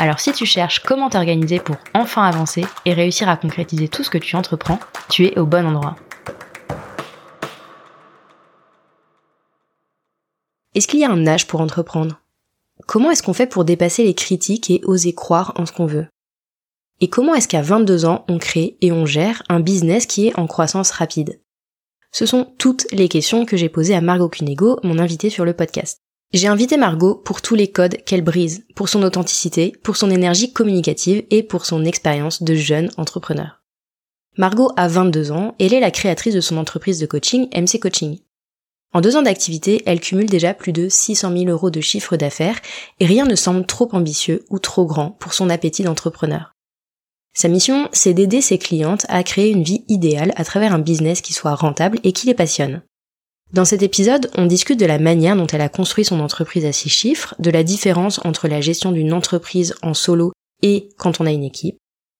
Alors si tu cherches comment t'organiser pour enfin avancer et réussir à concrétiser tout ce que tu entreprends, tu es au bon endroit. Est-ce qu'il y a un âge pour entreprendre? Comment est-ce qu'on fait pour dépasser les critiques et oser croire en ce qu'on veut? Et comment est-ce qu'à 22 ans, on crée et on gère un business qui est en croissance rapide? Ce sont toutes les questions que j'ai posées à Margot Cunego, mon invitée sur le podcast. J'ai invité Margot pour tous les codes qu'elle brise, pour son authenticité, pour son énergie communicative et pour son expérience de jeune entrepreneur. Margot a 22 ans, elle est la créatrice de son entreprise de coaching MC Coaching. En deux ans d'activité, elle cumule déjà plus de 600 000 euros de chiffre d'affaires et rien ne semble trop ambitieux ou trop grand pour son appétit d'entrepreneur. Sa mission, c'est d'aider ses clientes à créer une vie idéale à travers un business qui soit rentable et qui les passionne. Dans cet épisode, on discute de la manière dont elle a construit son entreprise à six chiffres, de la différence entre la gestion d'une entreprise en solo et quand on a une équipe,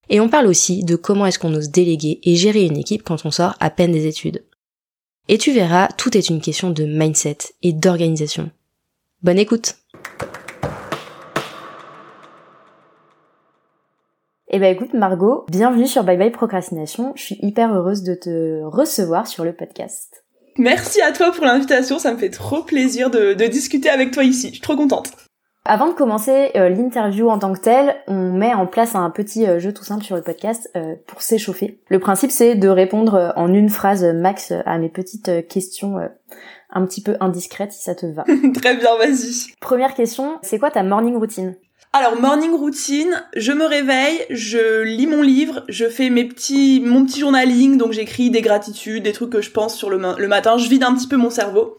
et on parle aussi de comment est-ce qu'on ose déléguer et gérer une équipe quand on sort à peine des études. Et tu verras, tout est une question de mindset et d'organisation. Bonne écoute Eh ben écoute Margot, bienvenue sur Bye Bye Procrastination. Je suis hyper heureuse de te recevoir sur le podcast. Merci à toi pour l'invitation, ça me fait trop plaisir de, de discuter avec toi ici. Je suis trop contente. Avant de commencer euh, l'interview en tant que telle, on met en place un petit euh, jeu tout simple sur le podcast euh, pour s'échauffer. Le principe c'est de répondre en une phrase max à mes petites questions un petit peu indiscrètes si ça te va. Très bien, vas-y. Première question, c'est quoi ta morning routine? Alors morning routine, je me réveille, je lis mon livre, je fais mes petits, mon petit journaling, donc j'écris des gratitudes, des trucs que je pense sur le, le matin, je vide un petit peu mon cerveau,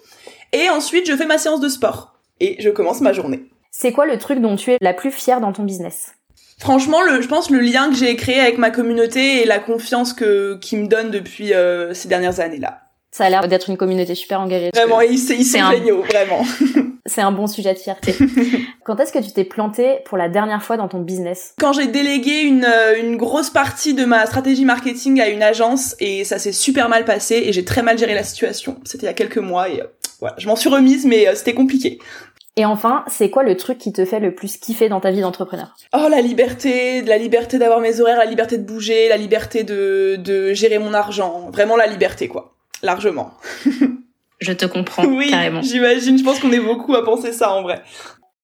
et ensuite je fais ma séance de sport et je commence ma journée. C'est quoi le truc dont tu es la plus fière dans ton business? Franchement, le, je pense le lien que j'ai créé avec ma communauté et la confiance que qui me donne depuis euh, ces dernières années-là. Ça a l'air d'être une communauté super engagée. Vraiment, ils, sont géniaux, vraiment. C'est un bon sujet de fierté. Quand est-ce que tu t'es planté pour la dernière fois dans ton business? Quand j'ai délégué une, euh, une grosse partie de ma stratégie marketing à une agence et ça s'est super mal passé et j'ai très mal géré la situation. C'était il y a quelques mois et euh, voilà, je m'en suis remise mais c'était compliqué. Et enfin, c'est quoi le truc qui te fait le plus kiffer dans ta vie d'entrepreneur? Oh, la liberté, la liberté d'avoir mes horaires, la liberté de bouger, la liberté de, de gérer mon argent. Vraiment la liberté, quoi. Largement. Je te comprends, oui, carrément. j'imagine. Je pense qu'on est beaucoup à penser ça, en vrai.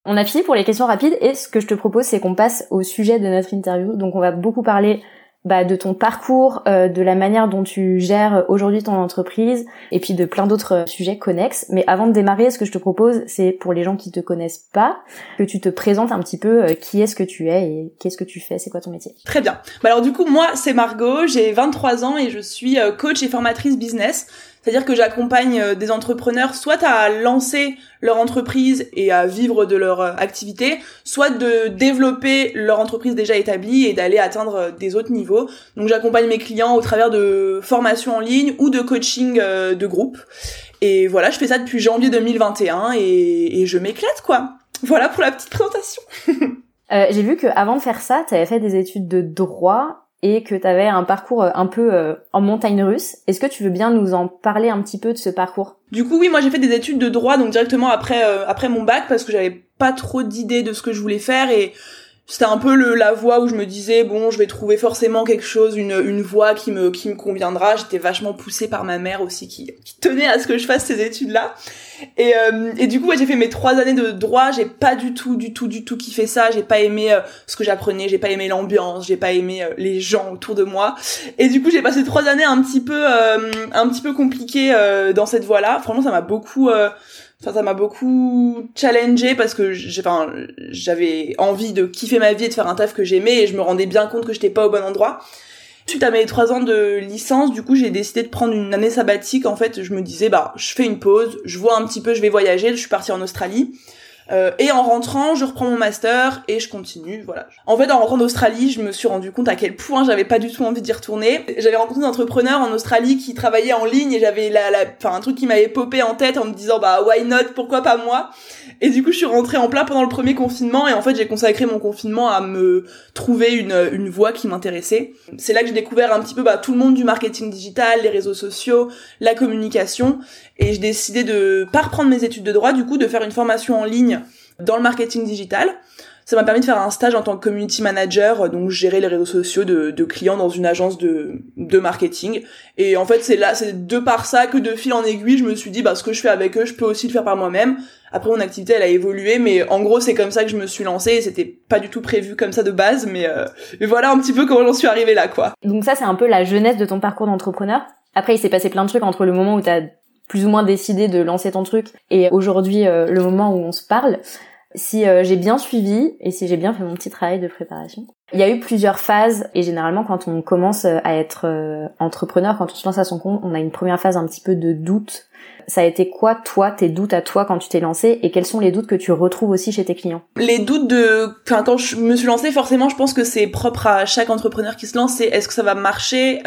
On a fini pour les questions rapides et ce que je te propose, c'est qu'on passe au sujet de notre interview. Donc, on va beaucoup parler bah, de ton parcours, euh, de la manière dont tu gères aujourd'hui ton entreprise, et puis de plein d'autres euh, sujets connexes. Mais avant de démarrer, ce que je te propose, c'est pour les gens qui te connaissent pas, que tu te présentes un petit peu euh, qui est-ce que tu es et qu'est-ce que tu fais, c'est quoi ton métier? Très bien. Bah alors du coup, moi, c'est Margot, j'ai 23 ans et je suis coach et formatrice business. C'est-à-dire que j'accompagne euh, des entrepreneurs soit à lancer leur entreprise et à vivre de leur euh, activité, soit de développer leur entreprise déjà établie et d'aller atteindre euh, des autres niveaux. Donc j'accompagne mes clients au travers de formations en ligne ou de coaching de groupe. Et voilà, je fais ça depuis janvier 2021 et, je m'éclate quoi. Voilà pour la petite présentation. J'ai vu que avant de faire ça, tu avais fait des études de droit et que tu avais un parcours euh, un peu euh, en montagne russe. Est-ce que tu veux bien nous en parler un petit peu de ce parcours? Du coup, oui, moi j'ai fait des études de droit donc directement après euh, après mon bac parce que j'avais pas trop d'idées de ce que je voulais faire et c'était un peu le, la voie où je me disais bon je vais trouver forcément quelque chose une, une voie qui me qui me conviendra. J'étais vachement poussée par ma mère aussi qui, qui tenait à ce que je fasse ces études là et, euh, et du coup j'ai fait mes trois années de droit. J'ai pas du tout du tout du tout kiffé ça. J'ai pas aimé euh, ce que j'apprenais. J'ai pas aimé l'ambiance. J'ai pas aimé euh, les gens autour de moi. Et du coup j'ai passé trois années un petit peu un petit peu compliquées dans cette voie là franchement ça m'a beaucoup Enfin, ça m'a beaucoup challengé parce que j'avais envie de kiffer ma vie et de faire un taf que j'aimais et je me rendais bien compte que j'étais pas au bon endroit. Suite à mes trois ans de licence, du coup, j'ai décidé de prendre une année sabbatique. En fait, je me disais, bah, je fais une pause, je vois un petit peu, je vais voyager. Je suis partie en Australie. Euh, et en rentrant, je reprends mon master et je continue, voilà. En fait, en rentrant d'Australie, je me suis rendu compte à quel point j'avais pas du tout envie d'y retourner. J'avais rencontré des entrepreneurs en Australie qui travaillaient en ligne et j'avais la, la, enfin un truc qui m'avait popé en tête en me disant bah why not, pourquoi pas moi? Et du coup, je suis rentrée en plein pendant le premier confinement et en fait, j'ai consacré mon confinement à me trouver une, une voie qui m'intéressait. C'est là que j'ai découvert un petit peu bah, tout le monde du marketing digital, les réseaux sociaux, la communication et j'ai décidé de pas reprendre mes études de droit, du coup, de faire une formation en ligne dans le marketing digital. Ça m'a permis de faire un stage en tant que community manager, donc gérer les réseaux sociaux de, de clients dans une agence de, de marketing. Et en fait, c'est là, c'est de par ça que de fil en aiguille, je me suis dit, bah, ce que je fais avec eux, je peux aussi le faire par moi-même. Après, mon activité, elle a évolué, mais en gros, c'est comme ça que je me suis lancée. C'était pas du tout prévu comme ça de base, mais, euh, mais voilà un petit peu comment j'en suis arrivée là, quoi. Donc ça, c'est un peu la jeunesse de ton parcours d'entrepreneur. Après, il s'est passé plein de trucs entre le moment où t'as plus ou moins décidé de lancer ton truc et aujourd'hui euh, le moment où on se parle si euh, j'ai bien suivi et si j'ai bien fait mon petit travail de préparation. Il y a eu plusieurs phases et généralement quand on commence euh, à être euh, entrepreneur, quand on se lance à son compte, on a une première phase un petit peu de doute. Ça a été quoi toi tes doutes à toi quand tu t'es lancé et quels sont les doutes que tu retrouves aussi chez tes clients? Les doutes de enfin quand je me suis lancée forcément je pense que c'est propre à chaque entrepreneur qui se lance c'est est-ce que ça va marcher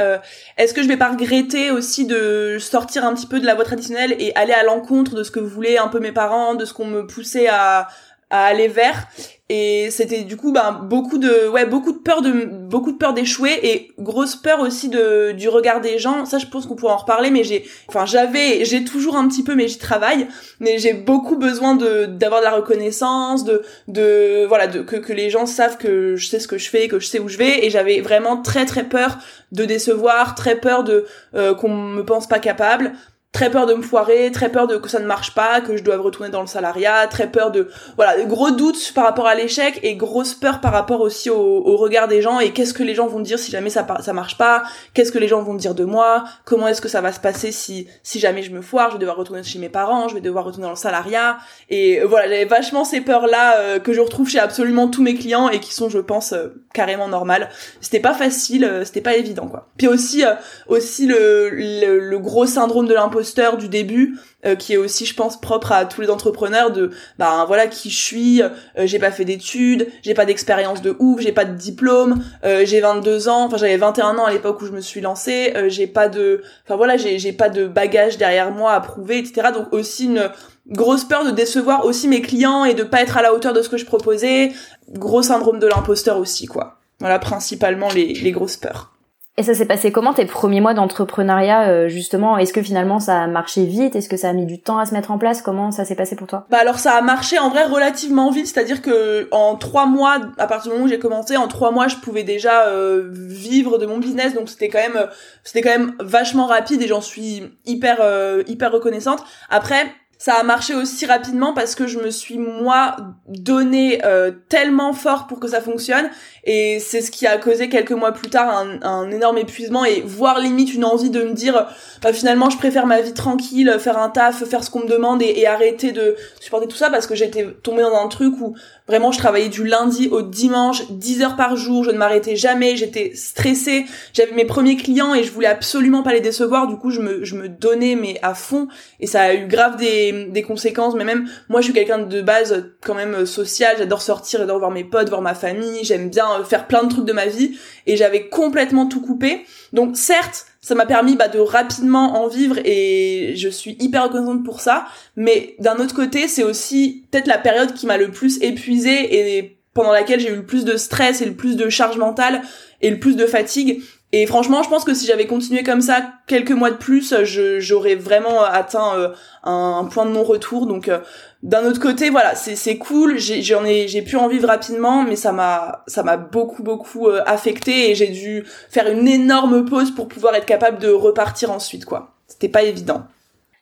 est-ce que je vais pas regretter aussi de sortir un petit peu de la voie traditionnelle et aller à l'encontre de ce que voulaient un peu mes parents, de ce qu'on me poussait à à aller vers. Et c'était du coup ben beaucoup de ouais beaucoup de peur de beaucoup de peur d'échouer et grosse peur aussi de du regard des gens. Ça je pense qu'on pourra en reparler mais j'ai enfin j'avais j'ai toujours un petit peu mais j'y travaille. Mais j'ai beaucoup besoin de d'avoir de la reconnaissance de de voilà de que que les gens savent que je sais ce que je fais que je sais où je vais. Et j'avais vraiment très très peur de décevoir très peur de euh, qu'on me pense pas capable très peur de me foirer, très peur de que ça ne marche pas, que je doive retourner dans le salariat, très peur de voilà, gros doutes par rapport à l'échec et grosse peur par rapport aussi au, au regard des gens et qu'est-ce que les gens vont dire si jamais ça ça marche pas, qu'est-ce que les gens vont dire de moi, comment est-ce que ça va se passer si si jamais je me foire, je vais devoir retourner chez mes parents, je vais devoir retourner dans le salariat et euh, voilà, j'avais vachement ces peurs là euh, que je retrouve chez absolument tous mes clients et qui sont je pense euh, carrément normales. C'était pas facile, c'était pas évident quoi. Puis aussi aussi le, le, le gros syndrome de l'imposteur du début euh, qui est aussi je pense propre à tous les entrepreneurs de bah voilà qui je suis euh, j'ai pas fait d'études j'ai pas d'expérience de ouf j'ai pas de diplôme euh, j'ai 22 ans enfin j'avais 21 ans à l'époque où je me suis lancée j'ai pas de enfin voilà j'ai j'ai pas de bagage derrière moi à prouver etc donc aussi une grosse peur de décevoir aussi mes clients et de pas être à la hauteur de ce que je proposais. Gros syndrome de l'imposteur aussi quoi. Voilà principalement les, les grosses peurs et ça s'est passé comment tes premiers mois d'entrepreneuriat euh, justement? Est-ce que finalement ça a marché vite? Est-ce que ça a mis du temps à se mettre en place? Comment ça s'est passé pour toi? Bah alors ça a marché en vrai relativement vite, c'est-à-dire que en trois mois, à partir du moment où j'ai commencé, en trois mois je pouvais déjà euh, vivre de mon business, donc c'était quand même c'était quand même vachement rapide et j'en suis hyper euh, hyper reconnaissante. Après ça a marché aussi rapidement parce que je me suis moi donné tellement fort pour que ça fonctionne. Et c'est ce qui a causé quelques mois plus tard un, un, énorme épuisement et voire limite une envie de me dire bah finalement je préfère ma vie tranquille faire un taf faire ce qu'on me demande et, et, arrêter de supporter tout ça parce que j'étais tombée dans un truc où vraiment je travaillais du lundi au dimanche 10 heures par jour je ne m'arrêtais jamais j'étais stressée. J'avais mes premiers clients et je voulais absolument pas les décevoir. Du coup je me je me donnais mais à fond. Et ça a eu grave des des conséquences. Mais même moi je suis quelqu'un de base quand même social. J'adore sortir j'adore voir mes potes voir ma famille. J'aime bien euh, faire plein de trucs de ma vie. Et j'avais complètement tout coupé. Donc certes, ça m'a permis bah, de rapidement en vivre et je suis hyper reconnaissante pour ça. Mais d'un autre côté, c'est aussi peut-être la période qui m'a le plus épuisée et pendant laquelle j'ai eu le plus de stress et le plus de charge mentale et le plus de fatigue. Et franchement, je pense que si j'avais continué comme ça quelques mois de plus, j'aurais vraiment atteint euh, un, point de non-retour. Donc euh, d'un autre côté, voilà, c'est cool. J'en ai, j'ai pu en vivre rapidement, mais ça m'a, beaucoup, beaucoup euh, affecté et j'ai dû faire une énorme pause pour pouvoir être capable de repartir ensuite, quoi. C'était pas évident.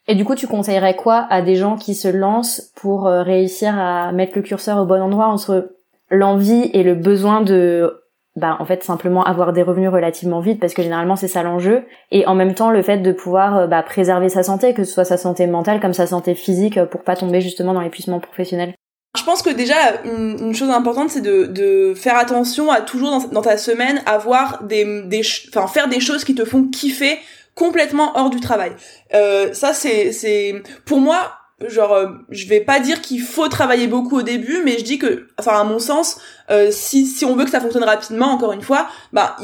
Et du coup, tu conseillerais quoi à des gens qui se lancent pour réussir à mettre le curseur au bon endroit entre l'envie et le besoin de bah en fait simplement avoir des revenus relativement vite parce que généralement c'est ça l'enjeu et en même temps le fait de pouvoir euh, bah, préserver sa santé que ce soit sa santé mentale comme sa santé physique euh, pour pas tomber justement dans l'épuisement professionnel. Je pense que déjà une, chose importante c'est de, de, faire attention à toujours dans, dans ta semaine avoir des des enfin faire des choses qui te font kiffer complètement hors du travail. Euh, ça c'est c'est pour moi genre euh, je vais pas dire qu'il faut travailler beaucoup au début mais je dis que enfin à mon sens euh, si si on veut que ça fonctionne rapidement encore une fois bah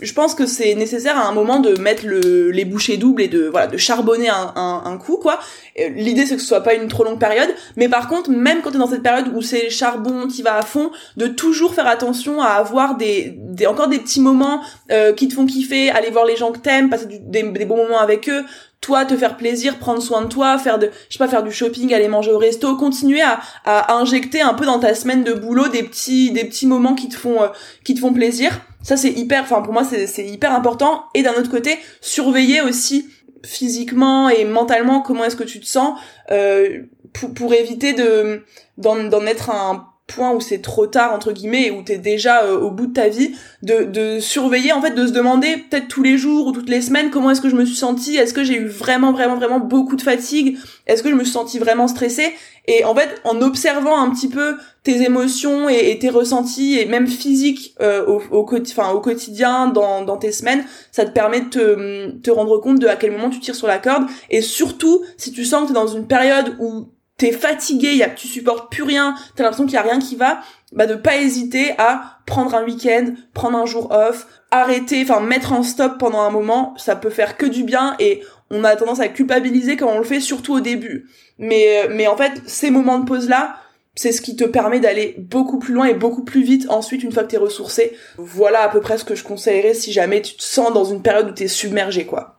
je pense que c'est nécessaire à un moment de mettre le les bouchées doubles et de voilà de charbonner un un, coup quoi. L'idée c'est que ce soit pas une trop longue période mais par contre même quand tu es dans cette période où c'est charbon qui va à fond de toujours faire attention à avoir des, des encore des petits moments euh, qui te font kiffer aller voir les gens que t'aimes passer des, des bons moments avec eux toi te faire plaisir, prendre soin de toi, faire de, je sais pas, faire du shopping, aller manger au resto, continuer à, à injecter un peu dans ta semaine de boulot des petits, des petits moments qui te font, euh, qui te font plaisir. Ça c'est hyper, enfin pour moi c'est, c'est hyper important. Et d'un autre côté, surveiller aussi physiquement et mentalement comment est-ce que tu te sens euh, pour, pour éviter de d'en, d'en être un point où c'est trop tard entre guillemets où t'es déjà euh, au bout de ta vie de, de surveiller en fait de se demander peut-être tous les jours ou toutes les semaines comment est-ce que je me suis sentie? Est-ce que j'ai eu vraiment vraiment vraiment beaucoup de fatigue? Est-ce que je me suis sentie vraiment stressée? Et en fait en observant un petit peu tes émotions et, tes ressentis et même physiques euh, au, au, enfin, au quotidien dans, dans tes semaines ça te permet de te, te rendre compte de à quel moment tu tires sur la corde. Et surtout si tu sens que t'es dans une période où t'es fatigué, y a, tu supportes plus rien, t'as l'impression qu'il y a rien qui va, bah de pas hésiter à prendre un week-end, prendre un jour off, arrêter, enfin mettre en stop pendant un moment, ça peut faire que du bien et on a tendance à culpabiliser quand on le fait, surtout au début. Mais mais en fait, ces moments de pause là, c'est ce qui te permet d'aller beaucoup plus loin et beaucoup plus vite ensuite une fois que t'es ressourcé. Voilà à peu près ce que je conseillerais si jamais tu te sens dans une période où t'es submergé quoi.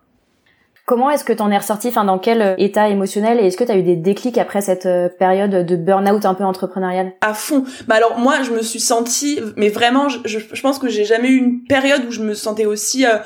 Comment est-ce que t'en es ressorti Enfin, dans quel euh, état émotionnel Et est-ce que t'as eu des déclics après cette euh, période de burn-out un peu entrepreneurial? À fond. Bah alors moi, je me suis sentie, mais vraiment, je, pense que j'ai jamais eu une période où je me sentais aussi euh,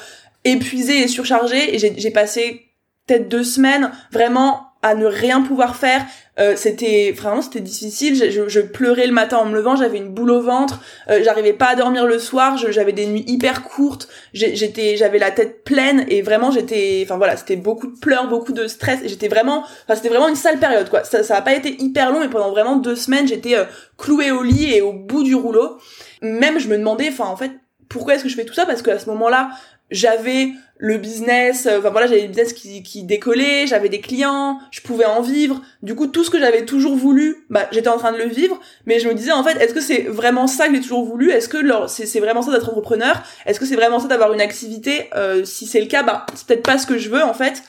épuisée et surchargée. Et j'ai passé peut-être deux semaines vraiment à ne rien pouvoir faire. Euh, c'était vraiment c'était difficile. Je, je, pleurais le matin en me levant, j'avais une boule au ventre, euh, j'arrivais pas à dormir le soir, j'avais des nuits hyper courtes, j'étais j'avais la tête pleine et vraiment j'étais enfin voilà, c'était beaucoup de pleurs, beaucoup de stress j'étais vraiment enfin c'était vraiment une sale période quoi. Ça ça a pas été hyper long mais pendant vraiment deux semaines, j'étais euh, clouée au lit et au bout du rouleau. Même je me demandais enfin en fait pourquoi est-ce que je fais tout ça? Parce qu'à ce moment-là j'avais le business, euh, enfin voilà, j'avais le business qui, qui décollait, j'avais des clients, je pouvais en vivre. Du coup, tout ce que j'avais toujours voulu, bah j'étais en train de le vivre, mais je me disais en fait, est-ce que c'est vraiment ça que j'ai toujours voulu? Est-ce que c'est vraiment ça d'être entrepreneur? Est-ce que c'est vraiment ça d'avoir une activité? Euh, Si c'est le cas, bah c'est peut-être pas ce que je veux en fait.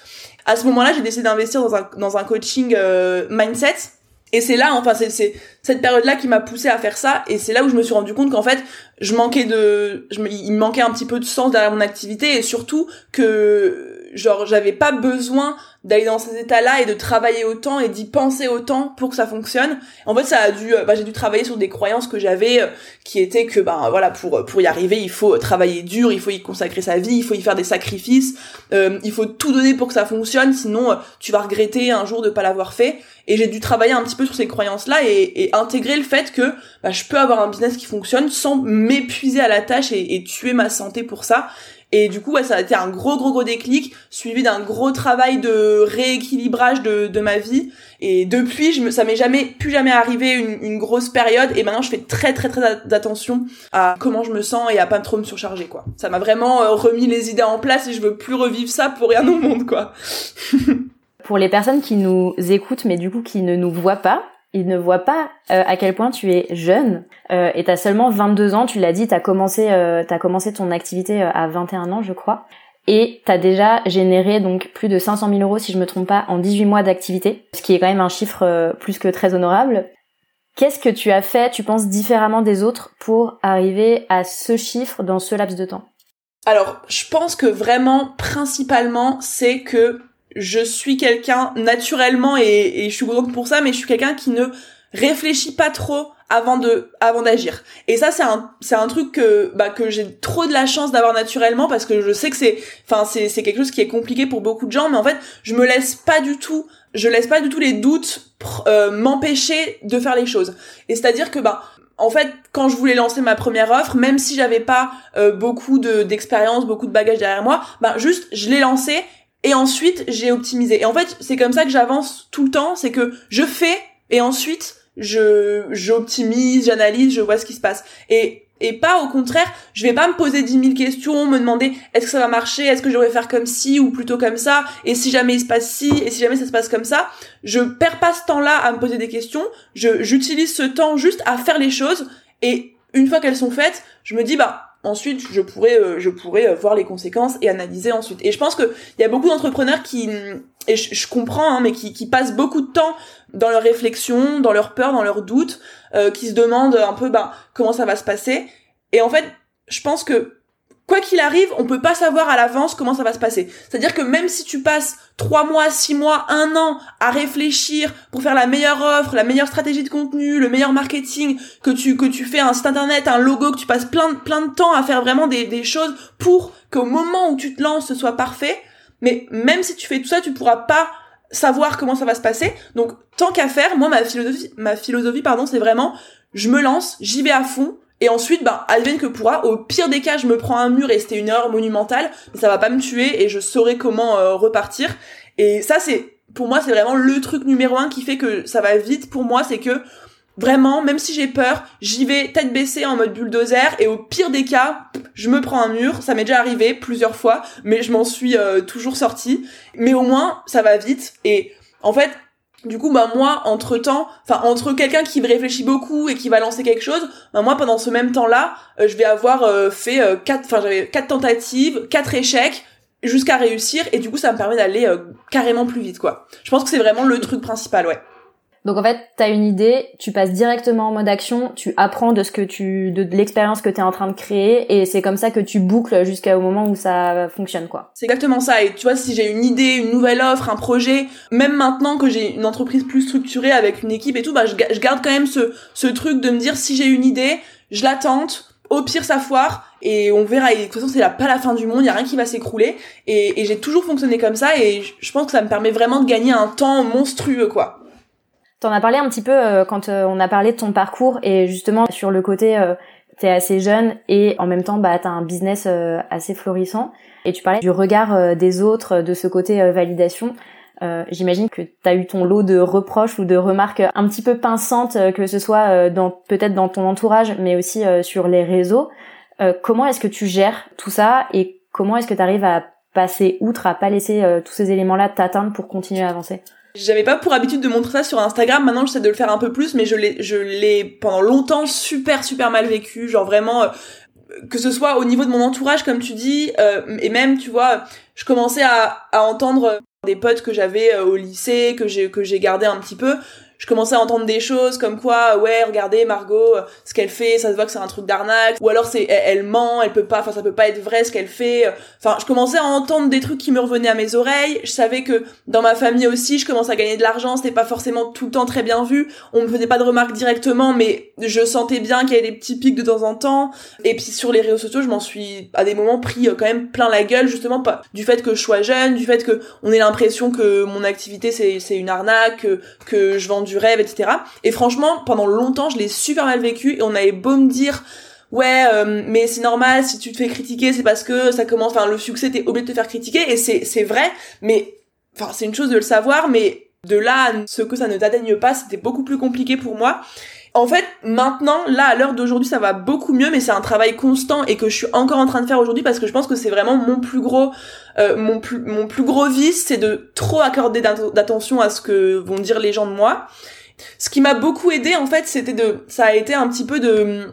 À ce moment-là, j'ai décidé d'investir dans un dans un coaching euh, mindset et c'est là, enfin, c'est cette période-là qui m'a poussé à faire ça. Et c'est là où je me suis rendu compte qu'en fait, je manquais de, il me manquait un petit peu de sens derrière mon activité et surtout que genre j'avais pas besoin d'aller dans ces états-là et de travailler autant et d'y penser autant pour que ça fonctionne. En fait, ça a dû, bah, j'ai dû travailler sur des croyances que j'avais, euh, qui étaient que, bah, voilà, pour pour y arriver, il faut travailler dur, il faut y consacrer sa vie, il faut y faire des sacrifices, euh, il faut tout donner pour que ça fonctionne, sinon euh, tu vas regretter un jour de pas l'avoir fait. Et j'ai dû travailler un petit peu sur ces croyances-là et, et, intégrer le fait que bah, je peux avoir un business qui fonctionne sans m'épuiser à la tâche et, et tuer ma santé pour ça. Et du coup, ouais, ça a été un gros, gros, gros déclic, suivi d'un gros travail de rééquilibrage de, de ma vie. Et depuis, je me, ça m'est jamais, plus jamais arrivé une, une, grosse période. Et maintenant, je fais très, très, très attention à comment je me sens et à pas trop me surcharger, quoi. Ça m'a vraiment euh, remis les idées en place et je veux plus revivre ça pour rien au monde, quoi. pour les personnes qui nous écoutent, mais du coup qui ne nous voient pas, il ne voit pas euh, à quel point tu es jeune euh, et tu as seulement 22 ans, tu l'as dit, tu as commencé euh, commencé ton activité euh, à 21 ans, je crois. Et tu as déjà généré donc plus de 500 000 euros, si je me trompe pas, en 18 mois d'activité, ce qui est quand même un chiffre plus que très honorable. Qu'est-ce que tu as fait, tu penses, différemment des autres pour arriver à ce chiffre dans ce laps de temps? Alors, je pense que vraiment, principalement, c'est que je suis quelqu'un naturellement et, je suis contente pour ça, mais je suis quelqu'un qui ne réfléchit pas trop avant de avant d'agir. Et ça c'est un c'est un truc que bah que j'ai trop de la chance d'avoir naturellement parce que je sais que c'est enfin c'est c'est quelque chose qui est compliqué pour beaucoup de gens mais en fait, je me laisse pas du tout je laisse pas du tout les doutes euh, m'empêcher de faire les choses. Et c'est-à-dire que bah en fait, quand je voulais lancer ma première offre, même si j'avais pas euh, beaucoup de d'expérience, beaucoup de bagages derrière moi, bah juste je l'ai lancé et ensuite j'ai optimisé. Et en fait, c'est comme ça que j'avance tout le temps, c'est que je fais et ensuite je j'optimise, j'analyse, je vois ce qui se passe. Et et pas au contraire, je vais pas me poser dix mille questions, me demander est-ce que ça va marcher, est-ce que je devrais faire comme ci ou plutôt comme ça, et si jamais il se passe ci, et si jamais ça se passe comme ça, je perds pas ce temps-là à me poser des questions, je j'utilise ce temps juste à faire les choses, et une fois qu'elles sont faites, je me dis bah ensuite je pourrais euh, je pourrais euh, voir les conséquences et analyser ensuite. Et je pense que il y a beaucoup d'entrepreneurs qui et je, comprends hein, mais qui, qui passent beaucoup de temps dans leur réflexion dans leur peur dans leurs doutes euh, qui se demandent un peu bah comment ça va se passer. Et en fait je pense que quoi qu'il arrive, on peut pas savoir à l'avance comment ça va se passer. C'est-à-dire que même si tu passes trois mois, six mois, un an à réfléchir pour faire la meilleure offre, la meilleure stratégie de contenu, le meilleur marketing, que tu que tu fais un site internet, un logo, que tu passes plein plein de temps à faire vraiment des, des choses pour qu'au moment où tu te lances ce soit parfait. Mais même si tu fais tout ça, tu pourras pas savoir comment ça va se passer. Donc tant qu'à faire, moi ma philosophie ma philosophie pardon, c'est vraiment je me lance, j'y vais à fond, et ensuite, ben, advienne que pourra. Au pire des cas, je me prends un mur et c'était une heure monumentale, ça va pas me tuer et je saurai comment euh, repartir. Et ça, c'est, pour moi, c'est vraiment le truc numéro un qui fait que ça va vite pour moi, c'est que vraiment, même si j'ai peur, j'y vais tête baissée en mode bulldozer et au pire des cas, je me prends un mur. Ça m'est déjà arrivé plusieurs fois, mais je m'en suis euh, toujours sortie. Mais au moins, ça va vite et en fait, du coup, bah moi, entre temps, enfin entre quelqu'un qui réfléchit beaucoup et qui va lancer quelque chose, bah moi pendant ce même temps-là, euh, je vais avoir euh, fait euh, quatre, enfin j'avais quatre tentatives, quatre échecs jusqu'à réussir et du coup ça me permet d'aller carrément plus vite quoi. Je pense que c'est vraiment le truc principal, ouais. Donc en fait, tu une idée, tu passes directement en mode action, tu apprends de ce que tu de, l'expérience que tu es en train de créer et c'est comme ça que tu boucles jusqu'au moment où ça fonctionne quoi. C'est exactement ça et tu vois si j'ai une idée, une nouvelle offre, un projet, même maintenant que j'ai une entreprise plus structurée avec une équipe et tout, bah je, garde quand même ce ce truc de me dire si j'ai une idée, je la tente, au pire ça foire et on verra et de toute façon c'est pas la fin du monde il y a rien qui va s'écrouler et, et j'ai toujours fonctionné comme ça et je pense que ça me permet vraiment de gagner un temps monstrueux quoi T'en as parlé un petit peu euh, quand euh, on a parlé de ton parcours et justement sur le côté euh, t'es assez jeune et en même temps bah t'as un business assez florissant et tu parlais du regard des autres de ce côté validation. J'imagine que t'as eu ton lot de reproches ou de remarques un petit peu pinçantes que ce soit dans peut-être dans ton entourage mais aussi sur les réseaux. comment est-ce que tu gères tout ça et comment est-ce que tu arrives à passer outre à pas laisser tous ces éléments-là t'atteindre pour continuer à avancer? J'avais pas pour habitude de montrer ça sur Instagram. Maintenant, j'essaie de le faire un peu plus, mais je l'ai, je l'ai pendant longtemps super super mal vécu. Genre vraiment, euh, que ce soit au niveau de mon entourage, comme tu dis, euh, et même, tu vois, je commençais à, à entendre des potes que j'avais euh, au lycée, que j'ai que j'ai gardé un petit peu, je commençais à entendre des choses comme quoi ouais regardez Margot euh, ce qu'elle fait ça se voit que c'est un truc d'arnaque ou alors c'est elle, ment elle peut pas enfin ça peut pas être vrai ce qu'elle fait enfin je commençais à entendre des trucs qui me revenaient à mes oreilles je savais que dans ma famille aussi je commençais à gagner de l'argent c'était pas forcément tout le temps très bien vu on me faisait pas de remarques directement mais je sentais bien qu'il y avait des petits pics de temps en temps et puis sur les réseaux sociaux je m'en suis à des moments pris euh, quand même plein la gueule justement pas du fait que je sois jeune du fait que on ait l'impression que mon activité c'est c'est une arnaque que, que je vends du rêve, etc. Et franchement, pendant longtemps, je l'ai super mal vécu et on avait beau me dire ouais euh, mais c'est normal si tu te fais critiquer c'est parce que ça commence enfin le succès t'es obligé de te faire critiquer et c'est vrai mais enfin c'est une chose de le savoir mais de là ce que ça ne t'atteigne pas c'était beaucoup plus compliqué pour moi en fait, maintenant, là, à l'heure d'aujourd'hui, ça va beaucoup mieux, mais c'est un travail constant et que je suis encore en train de faire aujourd'hui parce que je pense que c'est vraiment mon plus gros, euh, mon plus, mon plus gros vice, c'est de trop accorder d'attention à ce que vont dire les gens de moi. Ce qui m'a beaucoup aidé, en fait, c'était de, ça a été un petit peu de,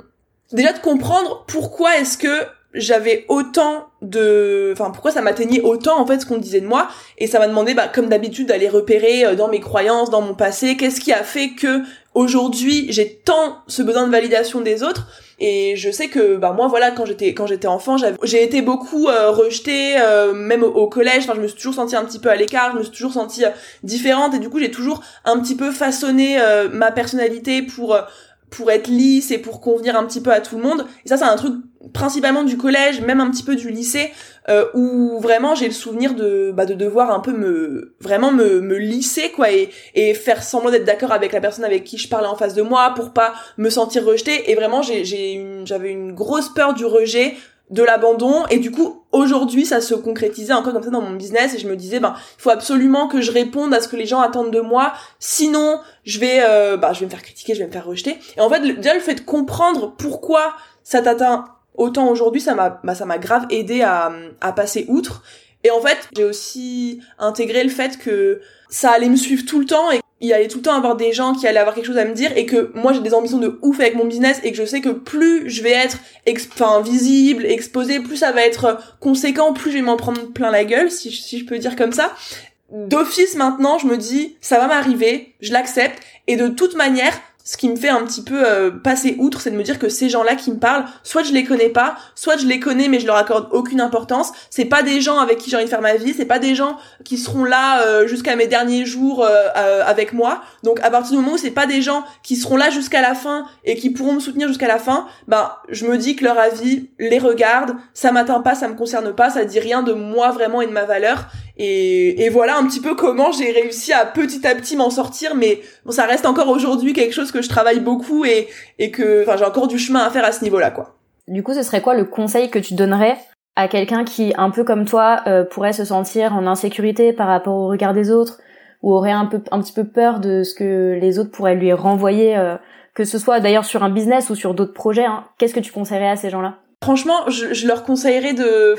déjà de comprendre pourquoi est-ce que j'avais autant de enfin pourquoi ça m'atteignait autant en fait ce qu'on disait de moi? Et ça m'a demandé bah comme d'habitude d'aller repérer euh, dans mes croyances dans mon passé qu'est-ce qui a fait que aujourd'hui j'ai tant ce besoin de validation des autres? Et je sais que bah moi voilà quand j'étais quand j'étais enfant j'ai été beaucoup euh, rejetée euh, même au, collège. Enfin je me suis toujours sentie un petit peu à l'écart je me suis toujours sentie différente. Et du coup j'ai toujours un petit peu façonné ma personnalité pour pour être lisse et pour convenir un petit peu à tout le monde. Et ça, c'est un truc principalement du collège, même un petit peu du lycée, euh, où vraiment j'ai le souvenir de bah, de devoir un peu me vraiment me, me lisser quoi et, et faire semblant d'être d'accord avec la personne avec qui je parlais en face de moi pour pas me sentir rejetée. Et vraiment, j'ai j'avais une grosse peur du rejet de l'abandon. Et du coup aujourd'hui ça se concrétisait encore comme ça dans mon business. Et je me disais ben il faut absolument que je réponde à ce que les gens attendent de moi. Sinon je vais euh, bah je vais me faire critiquer je vais me faire rejeter. Et en fait déjà le fait de comprendre pourquoi ça t'atteint autant aujourd'hui, ça m'a bah, ça m'a grave aidé à, à passer outre. Et en fait, j'ai aussi intégré le fait que ça allait me suivre tout le temps il allait tout le temps avoir des gens qui allaient avoir quelque chose à me dire et que moi j'ai des ambitions de ouf avec mon business et que je sais que plus je vais être enfin visible, exposé, plus ça va être conséquent, plus je vais m'en prendre plein la gueule si je peux dire comme ça. D'office maintenant, je me dis ça va m'arriver, je l'accepte et de toute manière, ce qui me fait un petit peu euh, passer outre, c'est de me dire que ces gens-là qui me parlent, soit je les connais pas, soit je les connais mais je leur accorde aucune importance. C'est pas des gens avec qui j'ai envie de faire ma vie, c'est pas des gens qui seront là euh, jusqu'à mes derniers jours euh, avec moi. Donc à partir du moment où c'est pas des gens qui seront là jusqu'à la fin et qui pourront me soutenir jusqu'à la fin, ben je me dis que leur avis les regarde, ça m'atteint pas, ça me concerne pas, ça dit rien de moi vraiment et de ma valeur et, et, voilà un petit peu comment j'ai réussi à petit à petit m'en sortir, mais bon, ça reste encore aujourd'hui quelque chose que je travaille beaucoup et, et que enfin, j'ai encore du chemin à faire à ce niveau-là, quoi. Du coup, ce serait quoi le conseil que tu donnerais à quelqu'un qui, un peu comme toi, euh, pourrait se sentir en insécurité par rapport au regard des autres ou aurait un peu, un petit peu peur de ce que les autres pourraient lui renvoyer, euh, que ce soit d'ailleurs sur un business ou sur d'autres projets. Hein. Qu'est-ce que tu conseillerais à ces gens-là? Franchement, je, je leur conseillerais de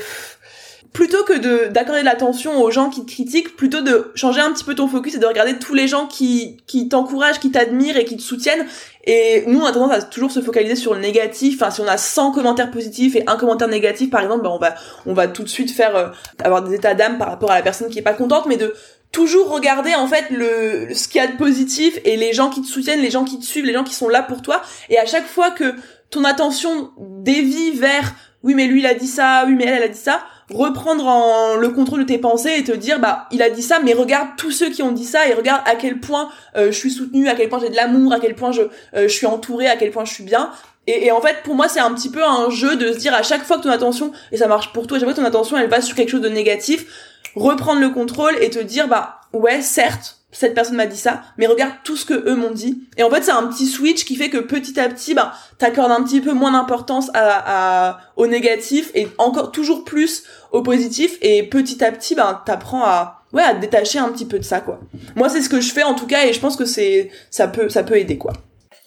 plutôt que de d'accorder de l'attention aux gens qui te critiquent, plutôt de changer un petit peu ton focus et de regarder tous les gens qui qui t'encouragent, qui t'admirent et qui te soutiennent. Et nous, on a tendance à toujours se focaliser sur le négatif. Enfin, si on a 100 commentaires positifs et un commentaire négatif, par exemple, ben on va on va tout de suite faire euh, avoir des états d'âme par rapport à la personne qui est pas contente, mais de toujours regarder en fait le ce qu'il y a de positif et les gens qui te soutiennent, les gens qui te suivent, les gens qui sont là pour toi. Et à chaque fois que ton attention dévie vers oui mais lui il a dit ça, oui mais elle elle a dit ça, reprendre en le contrôle de tes pensées et te dire bah il a dit ça mais regarde tous ceux qui ont dit ça et regarde à quel point euh, je suis soutenue à quel point j'ai de l'amour à quel point je euh, je suis entourée à quel point je suis bien. Et, et en fait pour moi c'est un petit peu un jeu de se dire à chaque fois que ton attention et ça marche pour toi à chaque fois que ton attention elle va sur quelque chose de négatif reprendre le contrôle et te dire bah ouais certes cette personne m'a dit ça, mais regarde tout ce que eux m'ont dit. Et en fait, c'est un petit switch qui fait que petit à petit, bah, t'accordes un petit peu moins d'importance à, à, au négatif et encore toujours plus au positif. Et petit à petit, bah, t'apprends à, ouais, à te détacher un petit peu de ça, quoi. Moi, c'est ce que je fais en tout cas, et je pense que c'est, ça peut, ça peut aider, quoi.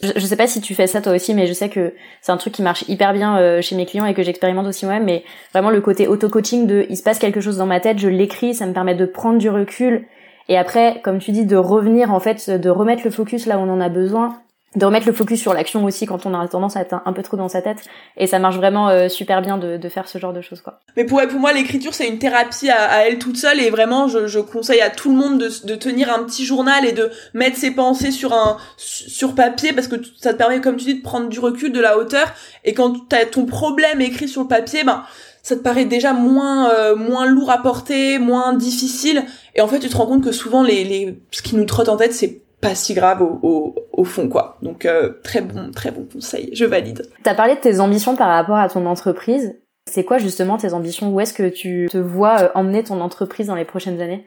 Je, sais pas si tu fais ça toi aussi, mais je sais que c'est un truc qui marche hyper bien euh, chez mes clients et que j'expérimente aussi moi-même. Mais vraiment le côté auto-coaching de, il se passe quelque chose dans ma tête, je l'écris, ça me permet de prendre du recul et après, comme tu dis, de revenir en fait, de remettre le focus là où on en a besoin, de remettre le focus sur l'action aussi quand on a tendance à être un, peu trop dans sa tête et ça marche vraiment euh, super bien de, faire ce genre de choses quoi. Mais pour, moi l'écriture c'est une thérapie à, elle toute seule et vraiment je, conseille à tout le monde de, tenir un petit journal et de mettre ses pensées sur un sur papier parce que ça te permet comme tu dis de prendre du recul de la hauteur et quand tu as ton problème écrit sur le papier ben ça te paraît déjà moins euh, moins lourd à porter, moins difficile. Et en fait, tu te rends compte que souvent les, les ce qui nous trotte en tête, c'est pas si grave au, au, au fond quoi. Donc euh, très bon très bon conseil, je valide. T'as parlé de tes ambitions par rapport à ton entreprise. C'est quoi justement tes ambitions? Où est-ce que tu te vois euh, emmener ton entreprise dans les prochaines années?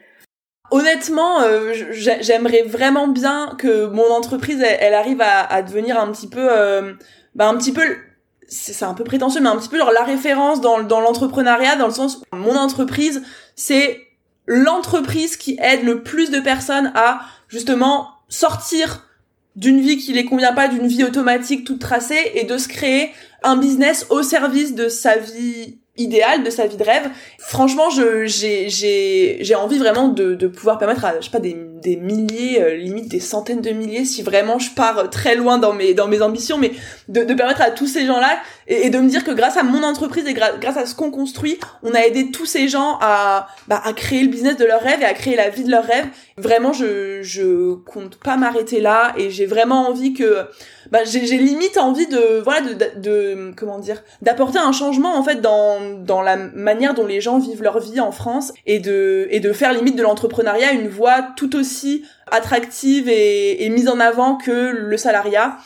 Honnêtement, j'aimerais vraiment bien que mon entreprise elle, arrive à, à, devenir un petit peu bah, un petit peu c'est un peu prétentieux, mais un petit peu genre la référence dans, dans l'entrepreneuriat, dans le sens où mon entreprise, c'est l'entreprise qui aide le plus de personnes à justement sortir d'une vie qui les convient pas, d'une vie automatique toute tracée, et de se créer un business au service de sa vie idéal de sa vie de rêve. Franchement, j'ai envie vraiment de de pouvoir permettre à je sais pas des des milliers euh, limite des centaines de milliers si vraiment je pars très loin dans mes dans mes ambitions mais de de permettre à tous ces gens-là et, de me dire que grâce à mon entreprise et grâce à ce qu'on construit, on a aidé tous ces gens à bah, à créer le business de leur rêve et à créer la vie de leur rêve. Vraiment, je je compte pas m'arrêter là et j'ai vraiment envie que bah, j'ai limite envie de voilà de, de, de comment dire d'apporter un changement en fait dans dans la manière dont les gens vivent leur vie en France et de et de faire limite de l'entrepreneuriat une voie tout aussi attractive et, et mise en avant que le salariat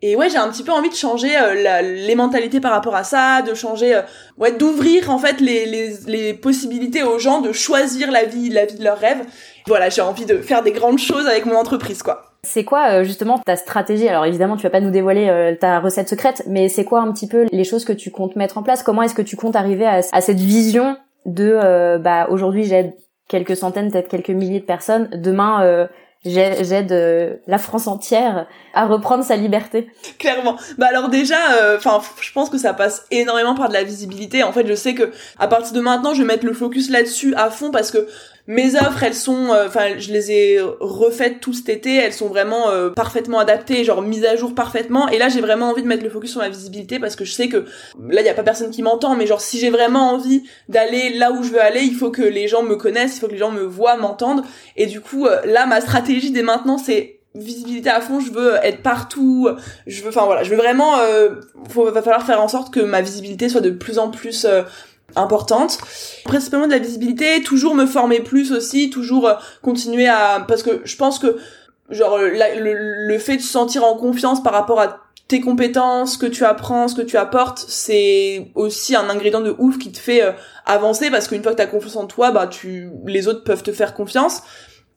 et ouais, j'ai un petit peu envie de changer euh, la, les mentalités par rapport à ça, de changer, euh, ouais, d'ouvrir en fait les, les, les, possibilités aux gens de choisir la vie, la vie de leurs rêves. Voilà, j'ai envie de faire des grandes choses avec mon entreprise, quoi. C'est quoi euh, justement ta stratégie? Alors évidemment, tu vas pas nous dévoiler euh, ta recette secrète, mais c'est quoi un petit peu les choses que tu comptes mettre en place? Comment est-ce que tu comptes arriver à, à cette vision de euh, bah aujourd'hui j'aide quelques centaines, peut-être quelques milliers de personnes. Demain, j'aide euh, la France entière à reprendre sa liberté. Clairement. Bah alors déjà, enfin, je pense que ça passe énormément par de la visibilité. En fait, je sais que à partir de maintenant, je vais mettre le focus là-dessus à fond parce que mes offres, elles sont, euh, enfin, je les ai refaites tout cet été. Elles sont vraiment euh, parfaitement adaptées, genre mises à jour parfaitement. Et là, j'ai vraiment envie de mettre le focus sur la visibilité parce que je sais que là, il y a pas personne qui m'entend, mais genre si j'ai vraiment envie d'aller là où je veux aller, il faut que les gens me connaissent, il faut que les gens me voient, m'entendent. Et du coup, euh, là, ma stratégie dès maintenant, c'est visibilité à fond, je veux être partout, je veux, enfin voilà, je veux vraiment, euh, va falloir faire en sorte que ma visibilité soit de plus en plus importante. Principalement de la visibilité, toujours me former plus aussi, toujours euh, continuer à... Parce que je pense que genre le, fait de se sentir en confiance par rapport à tes compétences, ce que tu apprends, ce que tu apportes, c'est aussi un ingrédient de ouf qui te fait euh, avancer parce qu'une fois que tu as confiance en toi, bah tu les autres peuvent te faire confiance.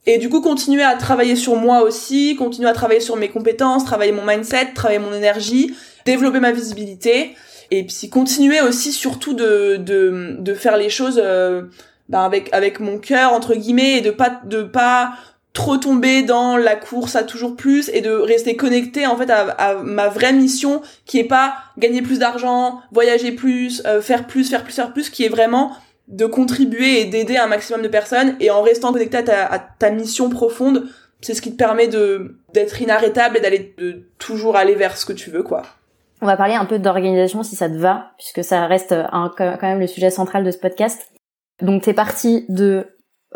Et du coup, continuer à travailler sur moi aussi, continuer à travailler sur mes compétences, travailler mon mindset, travailler mon énergie, développer ma visibilité et puis continuer aussi surtout de de, de faire les choses euh, ben avec avec mon cœur entre guillemets et de pas de pas trop tomber dans la course à toujours plus et de rester connecté en fait à, à ma vraie mission qui est pas gagner plus d'argent, voyager plus, euh, faire plus, faire plus, faire plus, qui est vraiment de contribuer et d'aider un maximum de personnes et en restant connecté à ta, à ta mission profonde, c'est ce qui te permet de d'être inarrêtable et d'aller de toujours aller vers ce que tu veux quoi. On va parler un peu d'organisation si ça te va, puisque ça reste quand même le sujet central de ce podcast. Donc t'es parti de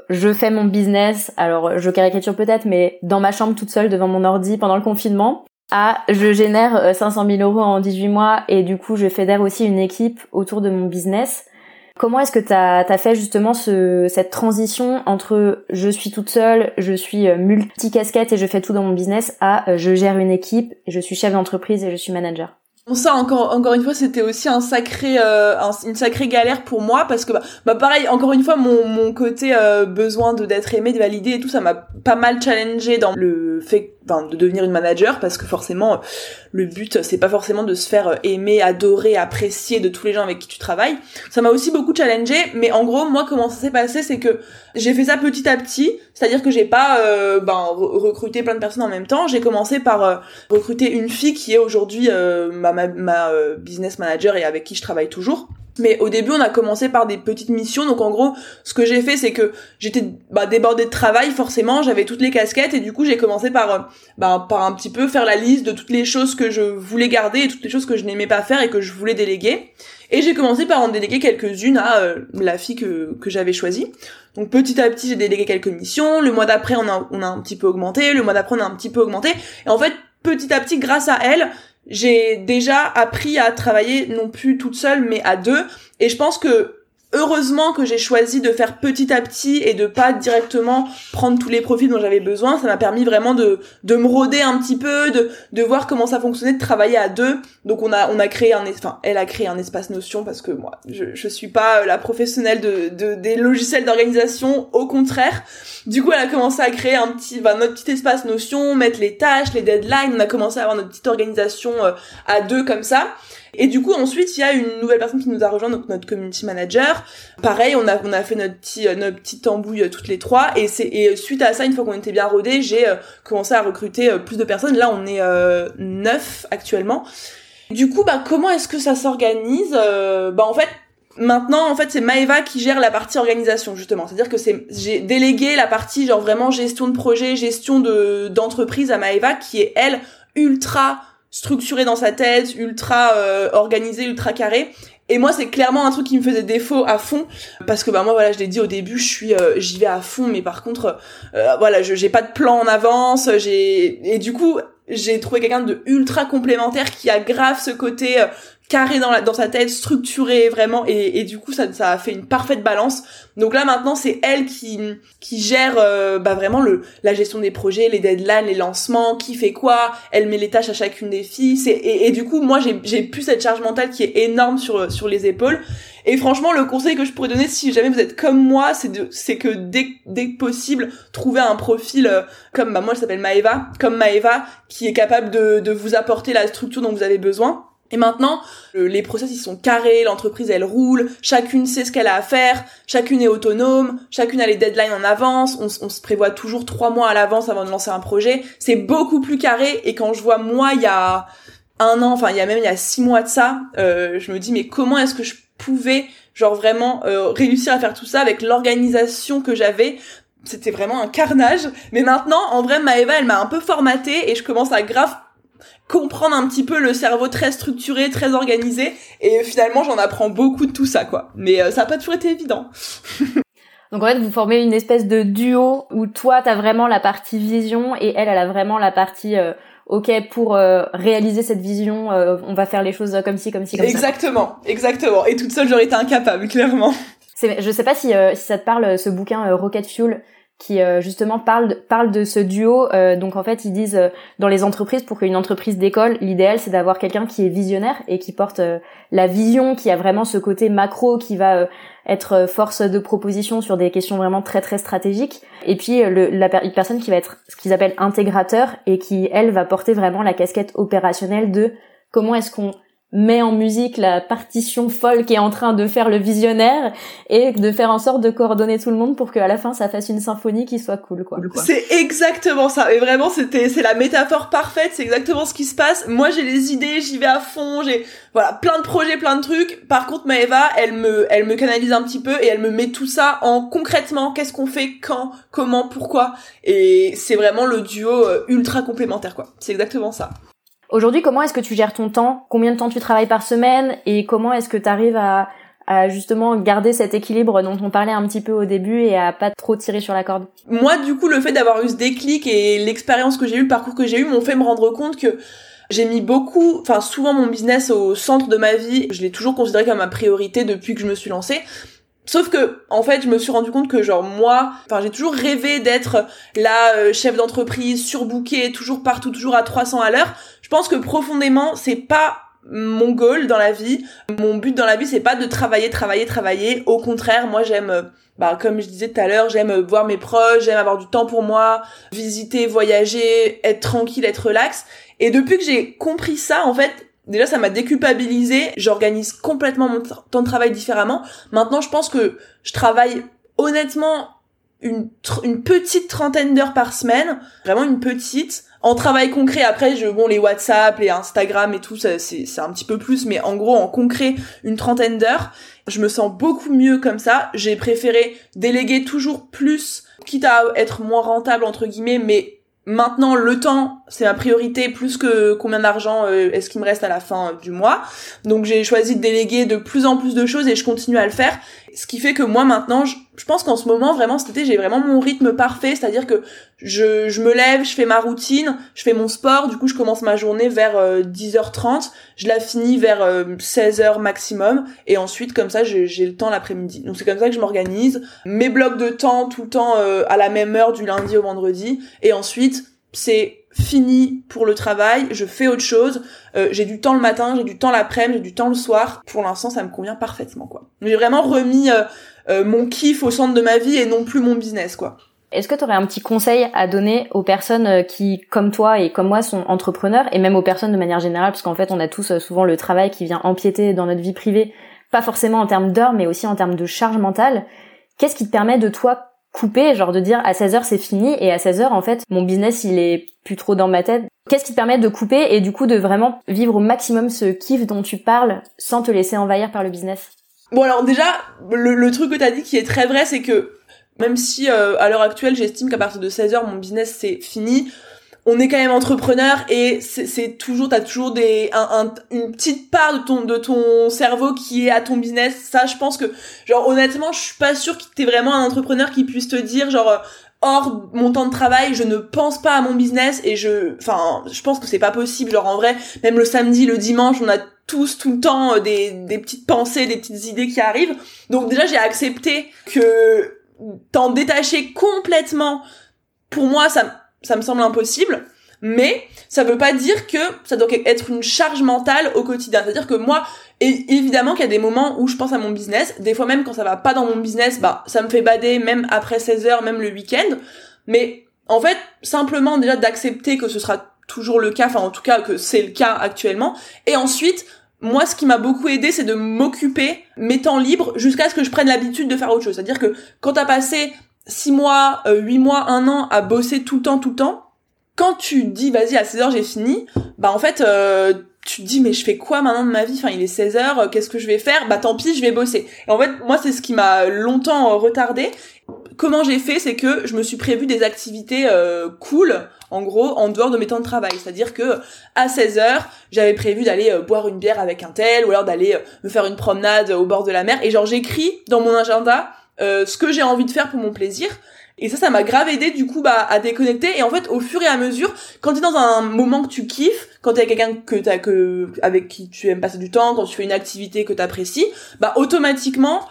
je fais mon business, alors je caricature peut-être, mais dans ma chambre toute seule devant mon ordi pendant le confinement, à je génère 500 euh, 000 euros en 18 mois et du coup je fédère aussi une équipe autour de mon business. Comment est-ce que tu as, fait justement ce, cette transition entre je suis toute seule, je suis euh, multi-casquette et je fais tout dans mon business à euh, je gère une équipe, je suis chef d'entreprise et je suis manager? Bon ça encore encore une fois c'était aussi un sacré euh, une sacrée galère pour moi parce que bah, bah pareil encore une fois mon mon côté euh, besoin de d'être aimé de valider et tout ça m'a pas mal challengé dans le fait de devenir une manager parce que forcément le but c'est pas forcément de se faire aimer adorer apprécier de tous les gens avec qui tu travailles. Ça m'a aussi beaucoup challengé mais en gros moi comment ça s'est passé c'est que j'ai fait ça petit à petit. C'est-à-dire que j'ai pas euh, ben recruté plein de personnes en même temps. J'ai commencé par recruter une fille qui est aujourd'hui ma ma, euh, business manager et avec qui je travaille toujours. Mais au début, on a commencé par des petites missions. Donc en gros, ce que j'ai fait, c'est que j'étais bah, débordée de travail, forcément. J'avais toutes les casquettes et du coup, j'ai commencé par euh, bah, par un petit peu faire la liste de toutes les choses que je voulais garder et toutes les choses que je n'aimais pas faire et que je voulais déléguer. Et j'ai commencé par en déléguer quelques-unes à euh, la fille que, que j'avais choisie. Donc petit à petit, j'ai délégué quelques missions. Le mois d'après, on a, on a un petit peu augmenté. Le mois d'après, on a un petit peu augmenté. Et en fait, petit à petit, grâce à elle, j'ai déjà appris à travailler non plus toute seule mais à deux. Et je pense que heureusement que j'ai choisi de faire petit à petit et de pas directement prendre tous les profits dont j'avais besoin. Ça m'a permis vraiment de, de me rôder un petit peu, de, de voir comment ça fonctionnait, de travailler à deux. Donc on a, on a créé un, enfin, elle a créé un espace Notion parce que moi, je, je suis pas la professionnelle de, de des logiciels d'organisation, au contraire. Du coup, elle a commencé à créer un petit, bah, notre petit espace Notion, mettre les tâches, les deadlines. On a commencé à avoir notre petite organisation euh, à deux comme ça. Et du coup, ensuite, il y a une nouvelle personne qui nous a rejoint, donc notre community manager. Pareil, on a, on a fait notre petit, euh, notre petite tambouille euh, toutes les trois. Et c'est, et suite à ça, une fois qu'on était bien rodés, j'ai euh, commencé à recruter plus de personnes. Là, on est neuf actuellement. Du coup, bah, comment est-ce que ça s'organise Bah, en fait, Maintenant, en fait, c'est Maeva qui gère la partie organisation, justement. C'est-à-dire que c'est, j'ai délégué la partie, genre vraiment gestion de projet, gestion de, d'entreprise à Maeva, qui est, elle, ultra structuré dans sa tête, ultra euh, organisé, ultra carré. Et moi, c'est clairement un truc qui me faisait défaut à fond, parce que bah moi, voilà, je l'ai dit au début, je suis, euh, j'y vais à fond, mais par contre, euh, voilà, je j'ai pas de plan en avance, j'ai et du coup, j'ai trouvé quelqu'un de ultra complémentaire qui a grave ce côté carré dans, la, dans sa tête, structuré vraiment, et, et du coup ça, ça a fait une parfaite balance. Donc là maintenant c'est elle qui qui gère euh, bah vraiment le la gestion des projets, les deadlines, les lancements, qui fait quoi, elle met les tâches à chacune des filles. C'est et, et du coup moi j'ai plus cette charge mentale qui est énorme sur sur les épaules. Et franchement le conseil que je pourrais donner si jamais vous êtes comme moi, c'est que dès dès possible trouver un profil euh, comme bah moi je s'appelle Maeva, comme Maeva qui est capable de de vous apporter la structure dont vous avez besoin Et maintenant, les process ils sont carrés, l'entreprise elle roule, chacune sait ce qu'elle a à faire, chacune est autonome, chacune a les deadlines en avance, on, se prévoit toujours trois mois à l'avance avant de lancer un projet. C'est beaucoup plus carré et quand je vois moi il y a un an, enfin il y a même il y a six mois de ça, euh, je me dis mais comment est-ce que je pouvais genre vraiment euh, réussir à faire tout ça avec l'organisation que j'avais? C'était vraiment un carnage mais maintenant en vrai Maëva elle m'a un peu formaté et je commence à grave comprendre un petit peu le cerveau très structuré, très organisé, et finalement j'en apprends beaucoup de tout ça, quoi. Mais euh, ça a pas toujours été évident. Donc en fait, vous formez une espèce de duo où toi, t'as vraiment la partie vision et elle, elle a vraiment la partie euh, ok pour euh, réaliser cette vision, on va faire les choses comme ci, comme ci, comme exactement, ça. Exactement, exactement. Et toute seule, j'aurais été incapable, clairement. Je sais pas si, si ça te parle ce bouquin Rocket Fuel qui euh, justement parle de, parle de ce duo. Euh, donc en fait, ils disent euh, dans les entreprises pour qu'une entreprise décolle, l'idéal c'est d'avoir quelqu'un qui est visionnaire et qui porte la vision, qui a vraiment ce côté macro, qui va être force de proposition sur des questions vraiment très très stratégiques. Et puis le, la une personne qui va être ce qu'ils appellent intégrateur et qui elle va porter vraiment la casquette opérationnelle de comment est-ce qu'on met en musique la partition folle qui est en train de faire le visionnaire et de faire en sorte de coordonner tout le monde pour qu'à la fin ça fasse une symphonie qui soit cool quoi. C'est exactement ça. Et vraiment c'était c'est la métaphore parfaite, c'est exactement ce qui se passe. Moi j'ai les idées, j'y vais à fond, j'ai voilà, plein de projets, plein de trucs. Par contre Maeva, elle me elle me canalise un petit peu et elle me met tout ça en concrètement, qu'est-ce qu'on fait, quand, comment, pourquoi? Et c'est vraiment le duo euh, ultra complémentaire quoi. C'est exactement ça. Aujourd'hui, comment est-ce que tu gères ton temps? Combien de temps tu travailles par semaine? Et comment est-ce que tu arrives à, justement garder cet équilibre dont on parlait un petit peu au début et à pas trop tirer sur la corde? Moi, du coup, le fait d'avoir eu ce déclic et l'expérience que j'ai eu, le parcours que j'ai eu, m'ont fait me rendre compte que j'ai mis beaucoup, enfin souvent mon business au centre de ma vie. Je l'ai toujours considéré comme ma priorité depuis que je me suis lancée. Sauf que, en fait, je me suis rendu compte que, genre, moi, enfin, j'ai toujours rêvé d'être la euh, chef d'entreprise, surbookée, toujours partout, toujours à 300 à l'heure. Je pense que profondément, c'est pas mon goal dans la vie. Mon but dans la vie, c'est pas de travailler, travailler, travailler. Au contraire, moi, j'aime, bah, comme je disais tout à l'heure, j'aime voir mes proches, j'aime avoir du temps pour moi, visiter, voyager, être tranquille, être relax. Et depuis que j'ai compris ça, en fait, déjà ça m'a déculpabilisé, j'organise complètement mon temps de travail différemment. Maintenant, je pense que je travaille honnêtement une petite trentaine d'heures par semaine, vraiment une petite. En travail concret, après, je, bon, les WhatsApp, les Instagram et tout, c'est, un petit peu plus, mais en gros, en concret, une trentaine d'heures. Je me sens beaucoup mieux comme ça. J'ai préféré déléguer toujours plus, quitte à être moins rentable, entre guillemets, mais Maintenant, le temps, c'est ma priorité plus que combien d'argent euh, est-ce qu'il me reste à la fin du mois. Donc j'ai choisi de déléguer de plus en plus de choses et je continue à le faire. Ce qui fait que moi maintenant, je, pense qu'en ce moment, vraiment cet été, j'ai vraiment mon rythme parfait, c'est-à-dire que je, je me lève, je fais ma routine, je fais mon sport, du coup je commence ma journée vers 10h30, euh, je la finis vers 16h euh, maximum, et ensuite comme ça j'ai le temps l'après-midi. Donc c'est comme ça que je m'organise, mes blocs de temps tout le temps à la même heure du lundi au vendredi, et ensuite c'est fini pour le travail, je fais autre chose, euh, j'ai du temps le matin, j'ai du temps l'après-midi, j'ai du temps le soir. Pour l'instant, ça me convient parfaitement, quoi. J'ai vraiment remis euh, euh, mon kiff au centre de ma vie et non plus mon business, quoi. Est-ce que tu aurais un petit conseil à donner aux personnes qui, comme toi et comme moi, sont entrepreneurs et même aux personnes de manière générale, parce qu'en fait, on a tous souvent le travail qui vient empiéter dans notre vie privée, pas forcément en termes d'heures, mais aussi en termes de charge mentale. Qu'est-ce qui te permet de toi couper, genre de dire à 16h c'est fini et à 16h en fait mon business il est plus trop dans ma tête? Qu'est-ce qui te permet de couper et du coup de vraiment vivre au maximum ce kiff dont tu parles sans te laisser envahir par le business? Bon alors déjà le, truc que t'as dit qui est très vrai c'est que même si euh, à l'heure actuelle j'estime qu'à partir de 16h mon business c'est fini, on est quand même entrepreneur et c'est toujours t'as toujours des un, une petite part de ton de ton cerveau qui est à ton business. Ça je pense que genre honnêtement je suis pas sûre que t'es vraiment un entrepreneur qui puisse te dire genre euh, hors mon temps de travail je ne pense pas à mon business et je enfin je pense que c'est pas possible. Genre en vrai même le samedi le dimanche on a tous tout le temps euh, des des petites pensées des petites idées qui arrivent donc déjà j'ai accepté que t'en détacher complètement pour moi ça ça me semble impossible. Mais ça veut pas dire que ça doit être une charge mentale au quotidien. C'est-à-dire que moi, évidemment qu'il y a des moments où je pense à mon business. Des fois même quand ça va pas dans mon business, bah ça me fait bader même après 16 heures, même le week-end. Mais en fait, simplement déjà d'accepter que ce sera toujours le cas, enfin en tout cas que c'est le cas actuellement. Et ensuite, moi, ce qui m'a beaucoup aidé, c'est de m'occuper mes temps libres jusqu'à ce que je prenne l'habitude de faire autre chose. C'est-à-dire que quand t'as passé six mois, euh, huit mois, un an à bosser tout le temps, tout le temps, quand tu dis vas-y à 16 heures j'ai fini, bah en fait euh, tu te dis mais je fais quoi maintenant de ma vie? Enfin il est 16 heures, euh, qu'est-ce que je vais faire? Bah tant pis, je vais bosser. Et en fait moi c'est ce qui m'a longtemps retardé. Comment j'ai fait, c'est que je me suis prévu des activités cool, en gros, en dehors de mes temps de travail. C'est-à-dire que à 16 heures, j'avais prévu d'aller boire une bière avec un tel, ou alors d'aller me faire une promenade au bord de la mer. Et genre j'écris dans mon agenda euh, ce que j'ai envie de faire pour mon plaisir. Et ça, ça m'a grave aidé du coup bah, à déconnecter. Et en fait, au fur et à mesure, quand tu es dans un moment que tu kiffes, quand t'es avec quelqu'un que t'as que avec qui tu aimes passer du temps, quand tu fais une activité que t'apprécies, bah automatiquement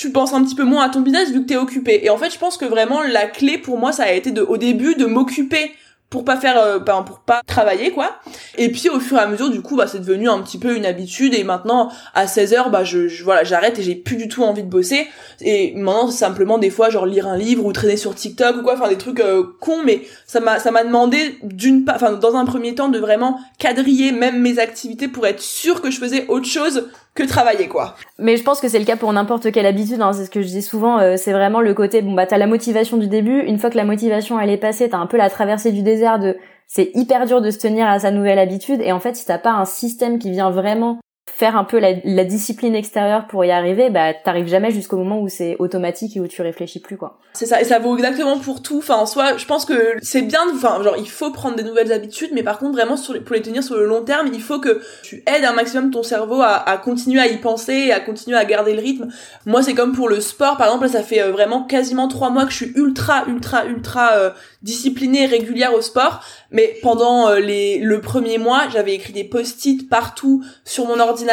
tu penses un petit peu moins à ton business vu que t'es occupé. Et en fait, je pense que vraiment la clé pour moi, ça a été de, au début de m'occuper pour pas faire euh, pour pas travailler quoi. Et puis au fur et à mesure du coup bah c'est devenu un petit peu une habitude. Et maintenant à 16 heures bah je, je voilà j'arrête et j'ai plus du tout envie de bosser. Et maintenant simplement des fois genre lire un livre ou traîner sur TikTok ou quoi enfin des trucs euh, cons. Mais ça m'a ça m'a demandé d'une enfin dans un premier temps de vraiment quadriller même mes activités pour être sûr que je faisais autre chose que travailler quoi. Mais je pense que c'est le cas pour n'importe quelle habitude. Hein. C'est ce que je dis souvent. Euh, c'est vraiment le côté bon bah t'as la motivation du début. Une fois que la motivation elle est passée, t'as un peu la traversée du désert de c'est hyper dur de se tenir à sa nouvelle habitude. Et en fait, si t'as pas un système qui vient vraiment faire un peu la, discipline extérieure pour y arriver, bah t'arrives jamais jusqu'au moment où c'est automatique et où tu réfléchis plus quoi. C'est ça et ça vaut exactement pour tout. Enfin en soi, je pense que c'est bien. Enfin genre il faut prendre des nouvelles habitudes, mais par contre vraiment pour les tenir sur le long terme, il faut que tu aides un maximum ton cerveau à, continuer à y penser à continuer à garder le rythme. Moi c'est comme pour le sport par exemple, ça fait euh, vraiment quasiment trois mois que je suis ultra ultra ultra euh, disciplinée régulière au sport, mais pendant euh, les le premier mois j'avais écrit des post-it partout sur mon ordinateur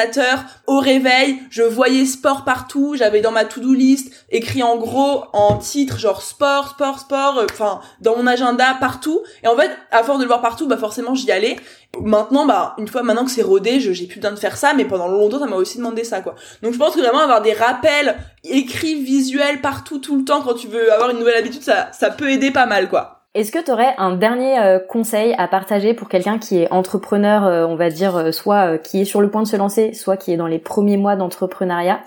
au réveil, je voyais sport partout, j'avais dans ma to-do list écrit en gros en titre genre sport, sport, sport, euh, enfin dans mon agenda partout. Et en fait, à force de le voir partout, bah forcément j'y allais. Maintenant, bah une fois maintenant que c'est rodé, j'ai plus besoin de faire ça, mais pendant longtemps ça m'a aussi demandé ça quoi. Donc je pense que vraiment avoir des rappels écrits, visuels partout tout le temps quand tu veux avoir une nouvelle habitude, ça ça peut aider pas mal quoi. Est-ce que tu aurais un dernier euh, conseil à partager pour quelqu'un qui est entrepreneur, euh, on va dire, euh, soit qui est sur le point de se lancer, soit qui est dans les premiers mois d'entrepreneuriat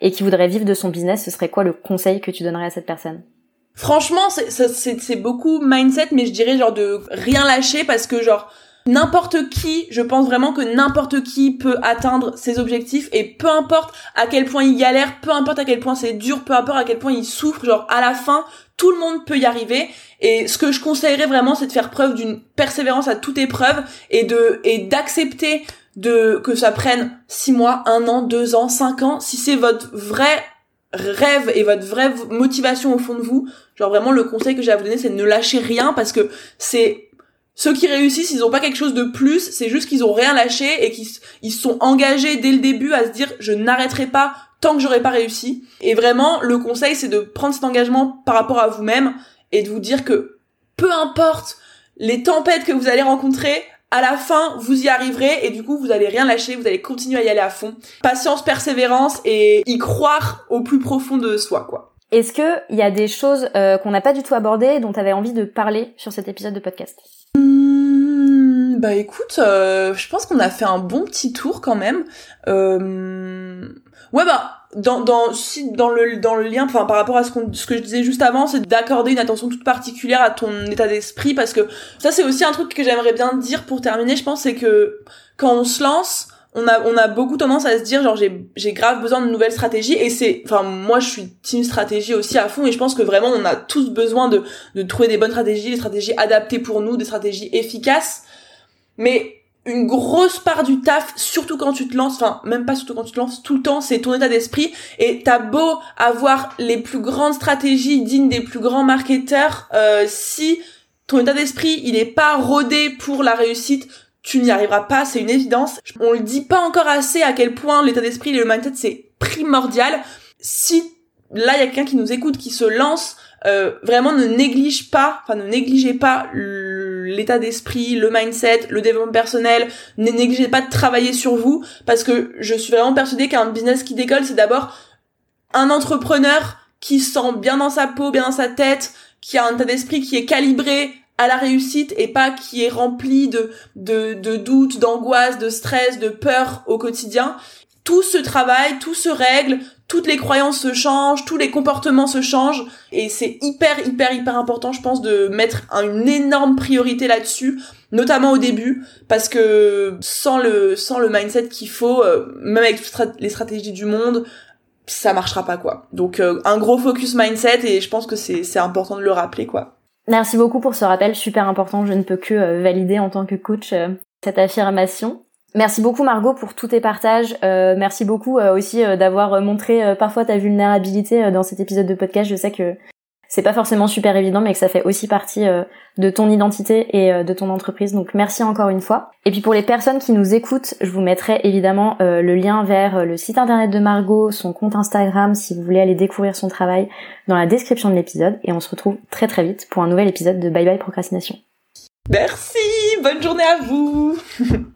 et qui voudrait vivre de son business? Ce serait quoi le conseil que tu donnerais à cette personne? Franchement, c'est beaucoup mindset, mais je dirais genre de rien lâcher parce que genre n'importe qui, je pense vraiment que n'importe qui peut atteindre ses objectifs et peu importe à quel point il galère, peu importe à quel point c'est dur, peu importe à quel point il souffre, genre à la fin, tout le monde peut y arriver. Et ce que je conseillerais vraiment c'est de faire preuve d'une persévérance à toute épreuve et de et d'accepter de que ça prenne six mois, un an, deux ans, cinq ans. Si c'est votre vrai rêve et votre vraie motivation au fond de vous, genre vraiment le conseil que j'ai à vous donner c'est de ne lâcher rien parce que c'est ceux qui réussissent, ils ont pas quelque chose de plus, c'est juste qu'ils ont rien lâché et qu'ils ils sont engagés dès le début à se dire je n'arrêterai pas tant que j'aurai pas réussi. Et vraiment, le conseil, c'est de prendre cet engagement par rapport à vous-même et de vous dire que peu importe les tempêtes que vous allez rencontrer, à la fin, vous y arriverez et du coup, vous allez rien lâcher, vous allez continuer à y aller à fond. Patience, persévérance et y croire au plus profond de soi, quoi. Est-ce que il y a des choses euh, qu'on n'a pas du tout abordées dont tu avais envie de parler sur cet épisode de podcast? Mmh, Bah écoute, euh, je pense qu'on a fait un bon petit tour quand même. Euh... Ouais bah dans dans si dans le dans le lien enfin par rapport à ce qu'on ce que je disais juste avant c'est d'accorder une attention toute particulière à ton état d'esprit parce que ça c'est aussi un truc que j'aimerais bien dire pour terminer je pense c'est que quand on se lance on a on a beaucoup tendance à se dire genre j'ai j'ai grave besoin de nouvelles stratégies et c'est enfin moi je suis team stratégie aussi à fond et je pense que vraiment on a tous besoin de de trouver des bonnes stratégies des stratégies adaptées pour nous des stratégies efficaces mais une grosse part du taf, surtout quand tu te lances, enfin même pas surtout quand tu te lances, tout le temps, c'est ton état d'esprit. Et t'as beau avoir les plus grandes stratégies dignes des plus grands marketeurs, euh, si ton état d'esprit il est pas rodé pour la réussite, tu n'y arriveras pas, c'est une évidence. On le dit pas encore assez à quel point l'état d'esprit et le mindset c'est primordial. Si là il y a quelqu'un qui nous écoute, qui se lance, euh, vraiment ne néglige pas, enfin ne négligez pas l'état d'esprit, le mindset, le développement personnel, ne négligez pas de travailler sur vous parce que je suis vraiment persuadée qu'un business qui décolle, c'est d'abord un entrepreneur qui sent bien dans sa peau, bien dans sa tête, qui a un état d'esprit qui est calibré à la réussite et pas qui est rempli de, de, de doutes, d'angoisse, de stress, de peur au quotidien. Tout se travaille, tout se règle, toutes les croyances se changent, tous les comportements se changent et c'est hyper hyper hyper important je pense de mettre une énorme priorité là-dessus notamment au début parce que sans le sans le mindset qu'il faut euh, même avec les stratégies du monde ça marchera pas quoi. Donc euh, un gros focus mindset et je pense que c'est c'est important de le rappeler quoi. Merci beaucoup pour ce rappel super important, je ne peux que euh, valider en tant que coach cette affirmation. Merci beaucoup Margot pour tous tes partages. Euh, merci beaucoup euh, aussi euh, d'avoir montré parfois ta vulnérabilité dans cet épisode de podcast. Je sais que c'est pas forcément super évident, mais que ça fait aussi partie de ton identité et de ton entreprise. Donc merci encore une fois. Et puis pour les personnes qui nous écoutent, je vous mettrai évidemment le lien vers le site internet de Margot, son compte Instagram, si vous voulez aller découvrir son travail, dans la description de l'épisode. Et on se retrouve très très vite pour un nouvel épisode de Bye Bye Procrastination. Merci, bonne journée à vous.